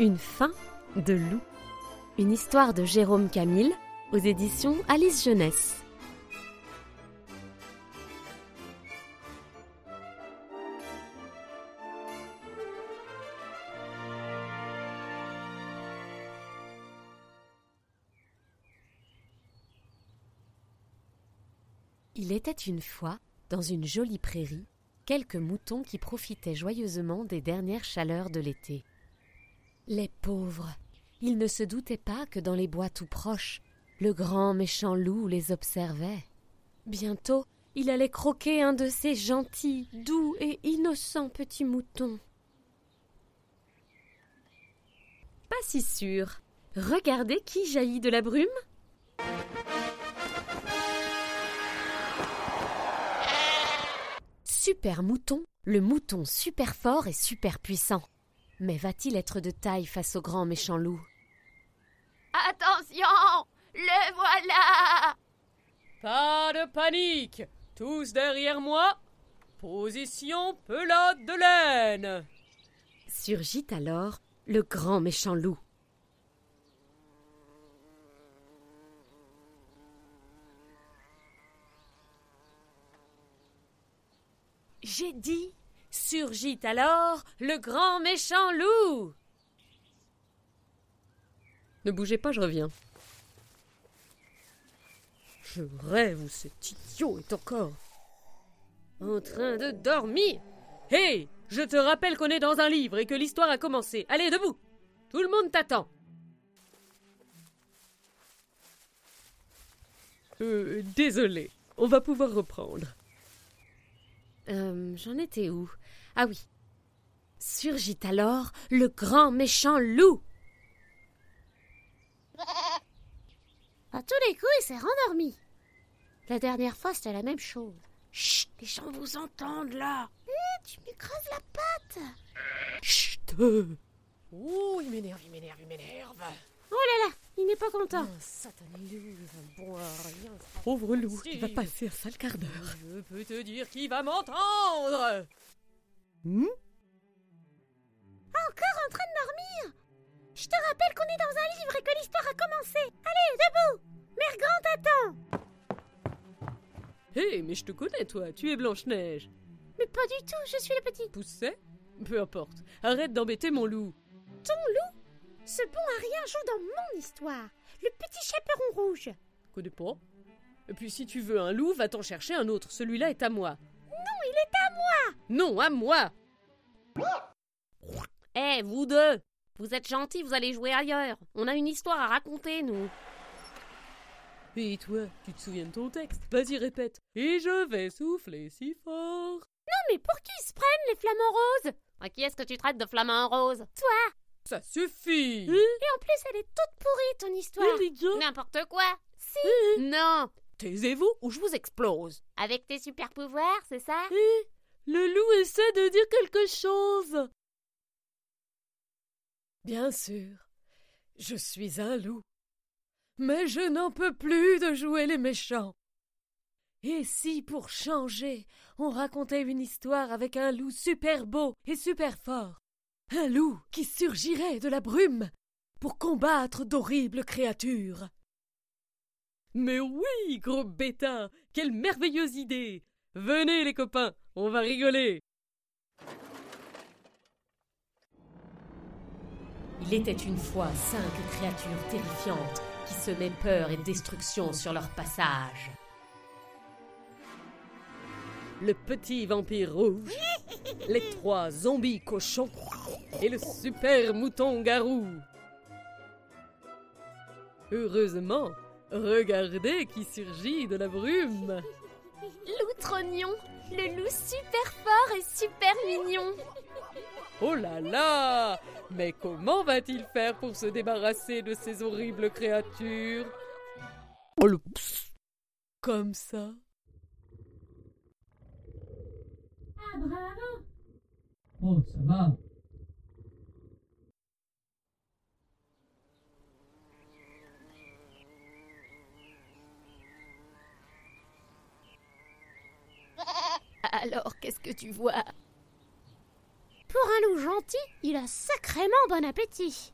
Une fin de loup. Une histoire de Jérôme Camille aux éditions Alice Jeunesse. Il était une fois, dans une jolie prairie, quelques moutons qui profitaient joyeusement des dernières chaleurs de l'été. Les pauvres. Ils ne se doutaient pas que dans les bois tout proches, le grand méchant loup les observait. Bientôt, il allait croquer un de ces gentils, doux et innocents petits moutons. Pas si sûr. Regardez qui jaillit de la brume. Super mouton, le mouton super fort et super puissant. Mais va-t-il être de taille face au grand méchant loup Attention Le voilà. Pas de panique. Tous derrière moi. Position pelote de laine. Surgit alors le grand méchant loup. J'ai dit Surgit alors le grand méchant loup. Ne bougez pas, je reviens. Je rêve où cet idiot est encore en train de dormir. Hé Je te rappelle qu'on est dans un livre et que l'histoire a commencé. Allez, debout Tout le monde t'attend. Euh, désolé. On va pouvoir reprendre. Euh, j'en étais où? Ah oui. Surgit alors le grand méchant loup. À tous les coups, il s'est rendormi. La dernière fois, c'était la même chose. Chut, les gens vous entendent là. Eh, tu m'écrases la patte. Chut Oh, il m'énerve, il m'énerve, il m'énerve. N'est pas content. Un satané loup, il va boire rien. Pauvre loup, il va passer un sale quart d'heure. Je peux te dire qu'il va m'entendre. Hmm? Encore en train de dormir? Je te rappelle qu'on est dans un livre et que l'histoire a commencé. Allez, debout Mère Grand attend Hé, mais je te connais, toi, tu es Blanche-Neige. Mais pas du tout, je suis le petit. Pousset? Peu importe. Arrête d'embêter mon loup. Ton loup? Ce bon à rien joue dans mon histoire. Le petit chaperon rouge. Connais pas Et puis si tu veux un loup, va t'en chercher un autre. Celui-là est à moi. Non, il est à moi Non, à moi Eh, vous deux Vous êtes gentils, vous allez jouer ailleurs. On a une histoire à raconter, nous. Et toi, tu te souviens de ton texte? Vas-y, répète. Et je vais souffler si fort. Non, mais pour qui ils se prennent, les flamants roses? À qui est-ce que tu traites de flamant rose Toi Ça suffit. Et en plus, elle est toute pourrie, ton histoire. N'importe quoi. Si. Non. Taisez-vous ou je vous explose. Avec tes super pouvoirs, c'est ça? Le loup essaie de dire quelque chose. Bien sûr, je suis un loup. Mais je n'en peux plus de jouer les méchants. Et si, pour changer, on racontait une histoire avec un loup super beau et super fort? Un loup qui surgirait de la brume pour combattre d'horribles créatures. Mais oui, gros bêta Quelle merveilleuse idée. Venez, les copains, on va rigoler. Il était une fois cinq créatures terrifiantes qui semaient peur et destruction sur leur passage. Le petit vampire rouge, les trois zombies cochons et le super mouton garou. Heureusement, regardez qui surgit de la brume. Loutrognon, le loup super fort et super mignon. Oh là là Mais comment va-t-il faire pour se débarrasser de ces horribles créatures? Oh le Comme ça? Oh, ça va. Alors, qu'est-ce que tu vois? Pour un loup gentil, il a sacrément bon appétit.